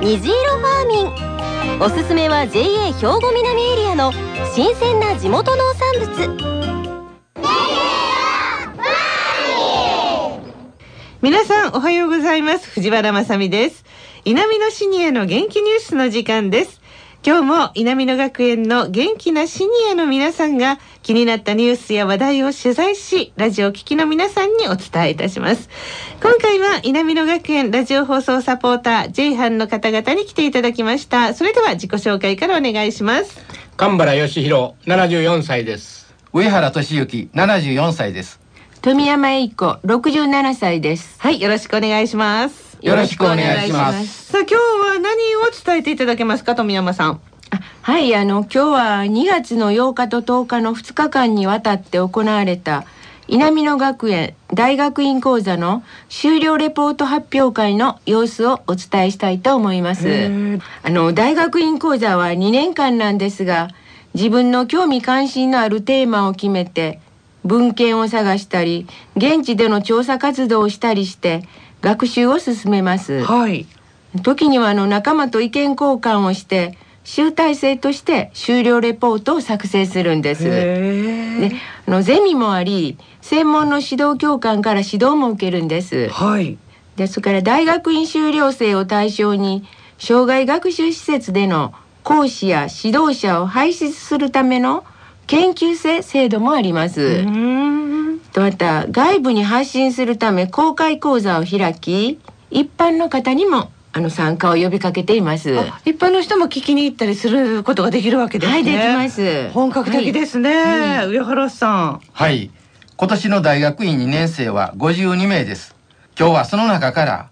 虹色ファーミン。おすすめは JA 兵庫南エリアの新鮮な地元農産物。皆さんおはようございます。藤原まさです。南のシニアの元気ニュースの時間です。今日も稲美野学園の元気なシニアの皆さんが気になったニュースや話題を取材し、ラジオ聴きの皆さんにお伝えいたします。今回は稲美野学園ラジオ放送サポーター J 班の方々に来ていただきました。それでは自己紹介からお願いします。神原義弘、74歳です。上原俊之、74歳です。富山栄子、67歳です。はい、よろしくお願いします。よろしくお願いします。さあ今日は何を伝えていただけますか富山さん？はいあの今日は2月の8日と10日の2日間にわたって行われた稲美野学園大学院講座の修了レポート発表会の様子をお伝えしたいと思いますあの大学院講座は2年間なんですが自分の興味関心のあるテーマを決めて文献を探したり現地での調査活動をしたりして学習を進めます。はい。時にはあの仲間と意見交換をして集大成として終了レポートを作成するんです。で、あのゼミもあり、専門の指導教官から指導も受けるんです。はい。で、それから大学院修了生を対象に障害学習施設での講師や指導者を輩出するための研究生制度もあります。とまた外部に発信するため公開講座を開き一般の方にもあの参加を呼びかけています。一般の人も聞きに行ったりすることができるわけですね。はい、できます。本格的ですね。はい、上原さん。はい。今年の大学院2年生は52名です。今日はその中から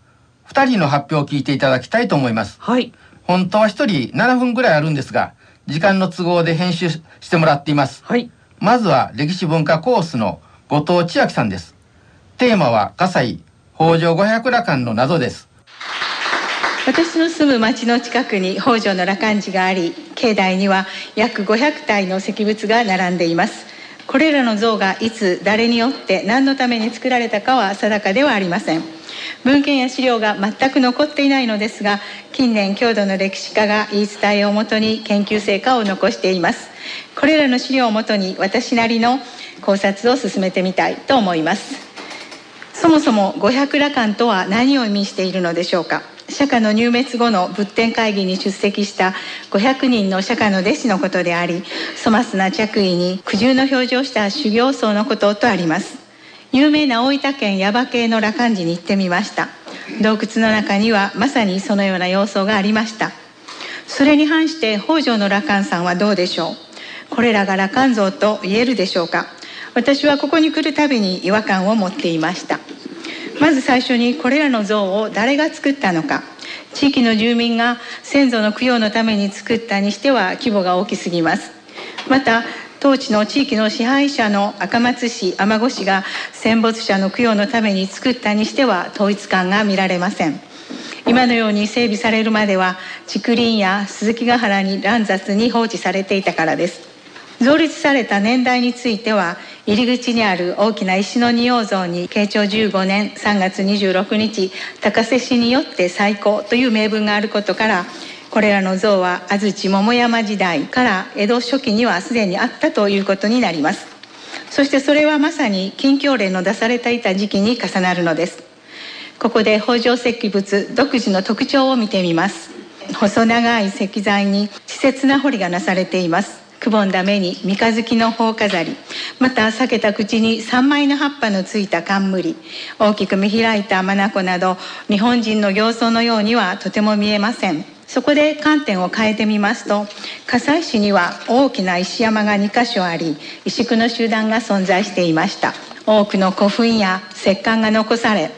2人の発表を聞いていただきたいと思います。はい。本当は1人7分ぐらいあるんですが、時間の都合で編集してもらっています。はい。まずは歴史文化コースの後藤千秋さんです。テーマは葛西北条五百羅漢の謎です。私の住む町の近くに北条の羅漢寺があり境内には約500体の石仏が並んでいます。これらの像がいつ誰によって何のために作られたかは定かではありません。文献や資料が全く残っていないのですが近年郷土の歴史家が言い伝えをもとに研究成果を残しています。これらの資料をもとに私なりの考察を進めてみたいと思います。そもそも五百羅漢とは何を意味しているのでしょうか。釈迦の入滅後の仏典会議に出席した500人の釈迦の弟子のことであり粗末な着衣に苦渋の表情をした修行僧のこととあります。有名な大分県耶馬渓の羅漢寺に行ってみました。洞窟の中にはまさにそのような様相がありました。それに反して北条の羅漢さんはどうでしょう？これらが羅漢像と言えるでしょうか？私はここに来るたびに違和感を持っていました。まず最初にこれらの像を誰が作ったのか。地域の住民が先祖の供養のために作ったにしては規模が大きすぎます。また当地の地域の支配者の赤松市尼子市が戦没者の供養のために作ったにしては統一感が見られません。今のように整備されるまでは竹林や鈴木ヶ原に乱雑に放置されていたからです。造立された年代については入り口にある大きな石の仁王像に慶長15年3月26日高瀬市によって最高という名分があることからこれらの像は安土桃山時代から江戸初期にはすでにあったということになります。そしてそれはまさに禁教令の出されていた時期に重なるのです。ここで北条石仏独自の特徴を見てみます。細長い石材に稚拙な彫りがなされています。くぼんだ目に三日月の頬飾り。また裂けた口に三枚の葉っぱのついた冠。大きく見開いた眼など日本人の形相のようにはとても見えません。そこで観点を変えてみますと葛西市には大きな石山が2か所あり石工の集団が存在していました。多くの古墳や石棺が残され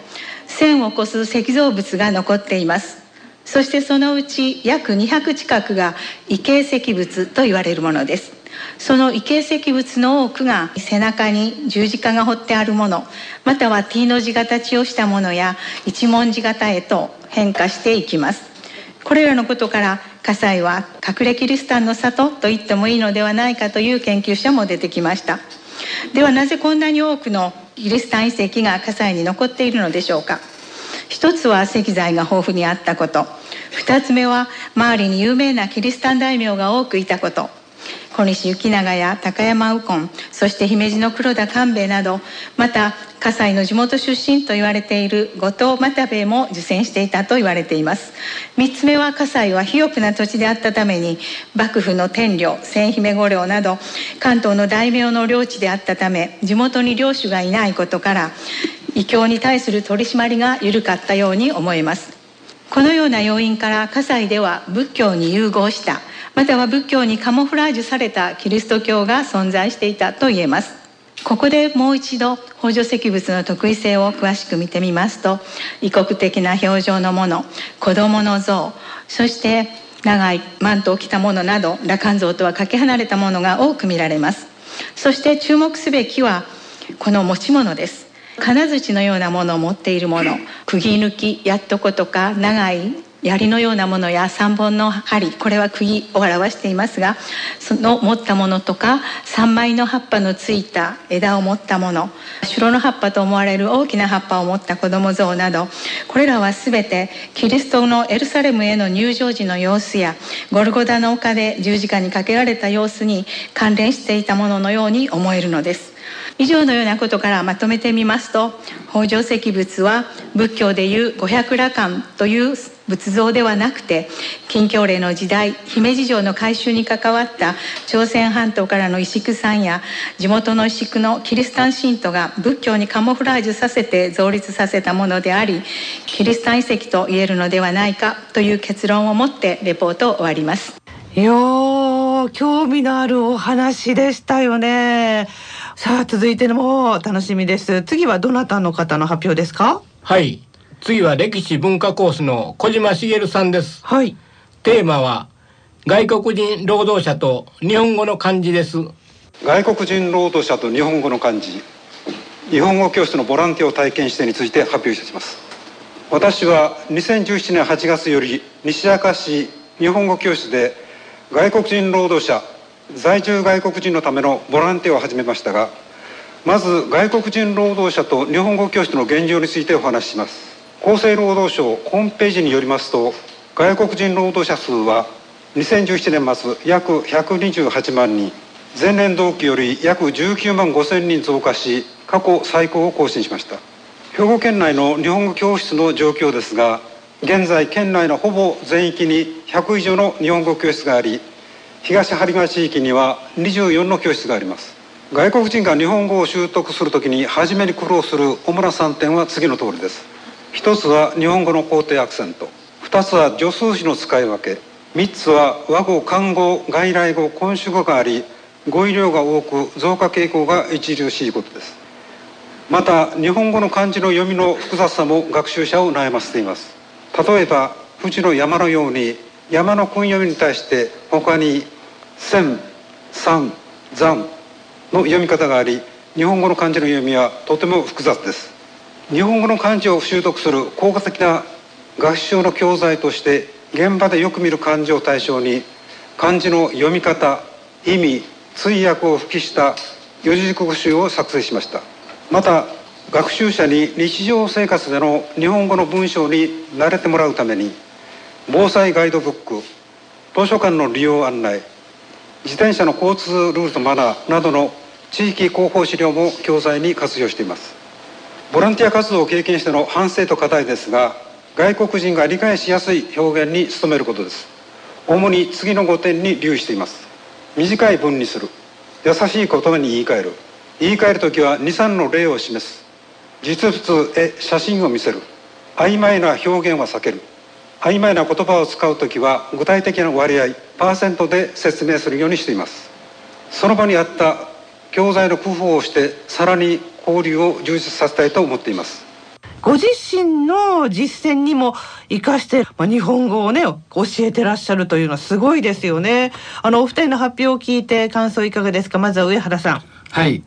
線を越す石造物が残っています。そしてそのうち約200近くが異形石仏と言われるものです。その異形石仏の多くが背中に十字架が彫ってあるものまたは T の字形をしたものや一文字型へと変化していきます。これらのことから葛西は隠れキリシタンの里と言ってもいいのではないかという研究者も出てきました。ではなぜこんなに多くのキリシタン遺跡が葛西に残っているのでしょうか。一つは石材が豊富にあったこと。二つ目は周りに有名なキリシタン大名が多くいたこと。小西行長や高山右近そして姫路の黒田官兵衛などまた葛西の地元出身と言われている後藤又兵衛も受選していたと言われています。3つ目は葛西は肥沃な土地であったために幕府の天領千姫御領など関東の大名の領地であったため地元に領主がいないことから異教に対する取り締まりが緩かったように思えます。このような要因から葛西では仏教に融合したまたは仏教にカモフラージュされたキリスト教が存在していたと言えます。ここでもう一度北条石仏の特異性を詳しく見てみますと異国的な表情のもの子供の像そして長いマントを着たものなど羅漢像とはかけ離れたものが多く見られます。そして注目すべきはこの持ち物です。金槌のようなものを持っているもの釘抜きやっとことか長い槍のようなものや3本の針これは釘を表していますがその持ったものとか3枚の葉っぱのついた枝を持ったもの白の葉っぱと思われる大きな葉っぱを持った子供像などこれらは全てキリストのエルサレムへの入場時の様子やゴルゴダの丘で十字架にかけられた様子に関連していたもののように思えるのです。以上のようなことからまとめてみますと北条石仏は仏教でいう五百羅漢という仏像ではなくて近教令の時代姫路城の改修に関わった朝鮮半島からの石工さんや地元の石工のキリシタン信徒が仏教にカモフラージュさせて造立させたものでありキリシタン遺跡と言えるのではないかという結論を持ってレポートを終わります。いや興味のあるお話でしたよね。さあ続いてのも楽しみです。次はどなたの方の発表ですか？はい。次は歴史文化コースの小島茂さんです。はい。テーマは外国人労働者と日本語の漢字です。外国人労働者と日本語の漢字。日本語教室のボランティアを体験してについて発表いたします。私は2017年8月より西明石日本語教室で外国人労働者在住外国人のためのボランティアを始めましたがまず外国人労働者と日本語教室の現状についてお話しします。厚生労働省ホームページによりますと外国人労働者数は2017年末約128万人。前年同期より約19万5千人増加し過去最高を更新しました。兵庫県内の日本語教室の状況ですが現在県内のほぼ全域に100以上の日本語教室があり東播磨地域には24の教室があります。外国人が日本語を習得するときに初めに苦労する主な3点は次の通りです。一つは日本語の肯定アクセント。二つは助数詞の使い分け。三つは和語漢語外来語今主語があり語彙量が多く増加傾向が著しいことです。また日本語の漢字の読みの複雑さも学習者を悩ませています。例えば富士の山のように山の訓読みに対して他に千三山の読み方があり日本語の漢字の読みはとても複雑です。日本語の漢字を習得する効果的な学習の教材として現場でよく見る漢字を対象に漢字の読み方意味通訳を付記した四字熟語集を作成しました。また学習者に日常生活での日本語の文章に慣れてもらうために防災ガイドブック図書館の利用案内自転車の交通ルールとマナーなどの地域広報資料も教材に活用しています。ボランティア活動を経験しての反省と課題ですが外国人が理解しやすい表現に努めることです。主に次の5点に留意しています。短い文にする。優しい言葉に言い換える。言い換える時は23の例を示す。実物へ写真を見せる。曖昧な表現は避ける。曖昧な言葉を使う時は具体的な割合パーセントで説明するようにしています。その場にあった教材の工夫をしてさらに交流を充実させたいと思っています。ご自身の実践にも生かして、まあ、日本語をね教えてらっしゃるというのはすごいですよね。あのお二人の発表を聞いて感想いかがですか？まずは上原さん。はい。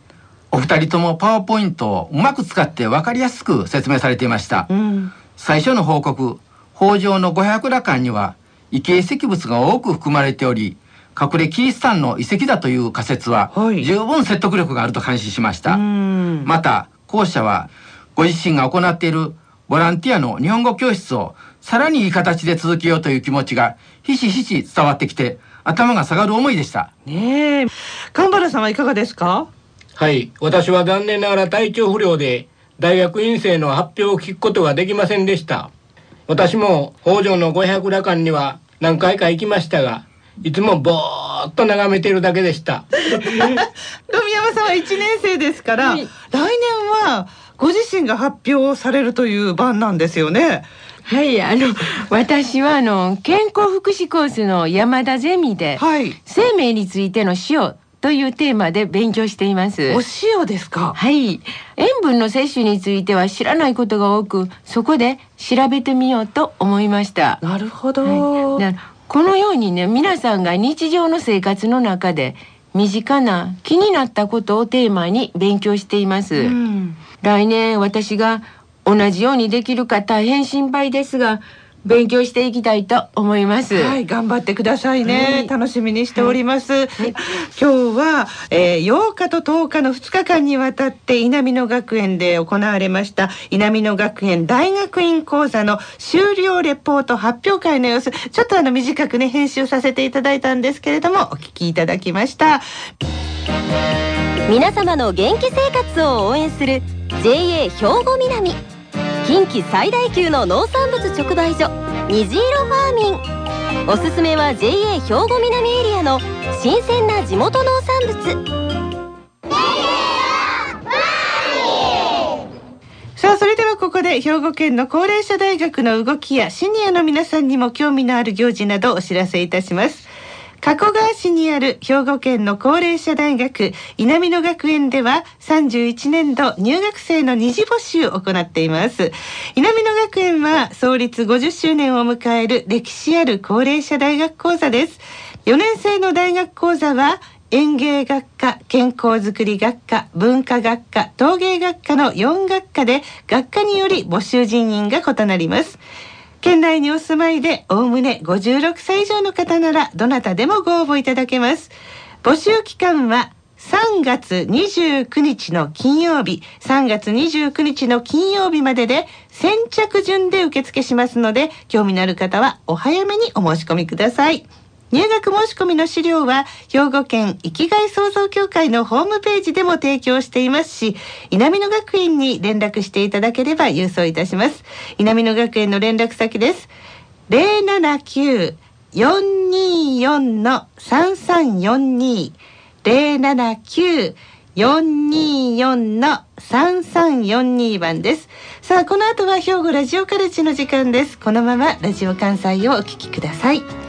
お二人ともパワーポイントをうまく使って分かりやすく説明されていました、うん。最初の報告北条の五百羅漢には異形石物が多く含まれており隠れキリシタンの遺跡だという仮説ははい。十分説得力があると監視しました、うん。また後者はご自身が行っているボランティアの日本語教室をさらにいい形で続けようという気持ちがひしひし伝わってきて頭が下がる思いでした。ねえ。神原さんはいかがですか？はい。私は残念ながら体調不良で大学院生の発表を聞くことができませんでした。私も北条の五百羅漢には何回か行きましたが、いつもぼーっと眺めているだけでした。富山さんは1年生ですから、はい来年はご自身が発表されるという番なんですよね。はい、あの私はあの健康福祉コースの山田ゼミで、はい。生命についての塩というテーマで勉強しています。お塩ですか？はい、塩分の摂取については知らないことが多く、そこで調べてみようと思いました。なるほど。はい、なこのようにね、皆さんが日常の生活の中で身近な気になったことをテーマに勉強しています。うん来年私が同じようにできるか大変心配ですが勉強していきたいと思います。はい、頑張ってくださいね。はい楽しみにしております。今日は、えー、8日と10日の2日間にわたって稲美野学園で行われました稲美野学園大学院講座の終了レポート発表会の様子、ちょっとあの短くね編集させていただいたんですけれどもお聞きいただきました。皆様の元気生活を応援する JA 兵庫南近畿最大級の農産物直売所虹色ファーミン。おすすめは JA 兵庫南エリアの新鮮な地元農産物。さあそれではここで兵庫県の高齢者大学の動きやシニアの皆さんにも興味のある行事などお知らせいたします。加古川市にある兵庫県の高齢者大学稲美野学園では31年度入学生の二次募集を行っています稲美野学園は創立50周年を迎える歴史ある高齢者大学講座です4年生の大学講座は園芸学科、健康づくり学科、文化学科、陶芸学科の4学科で学科により募集人員が異なります。県内にお住まいでおおむね56歳以上の方ならどなたでもご応募いただけます。募集期間は3月29日の金曜日、3月29日の金曜日までで先着順で受付しますので、興味のある方はお早めにお申し込みください。入学申し込みの資料は兵庫県生きがい創造協会のホームページでも提供していますし稲美野学園に連絡していただければ郵送いたします。稲美野学園の連絡先です。079-424の3342 079-424の3342番です。さあこの後は兵庫ラジオカルチの時間です。このままラジオ関西をお聞きください。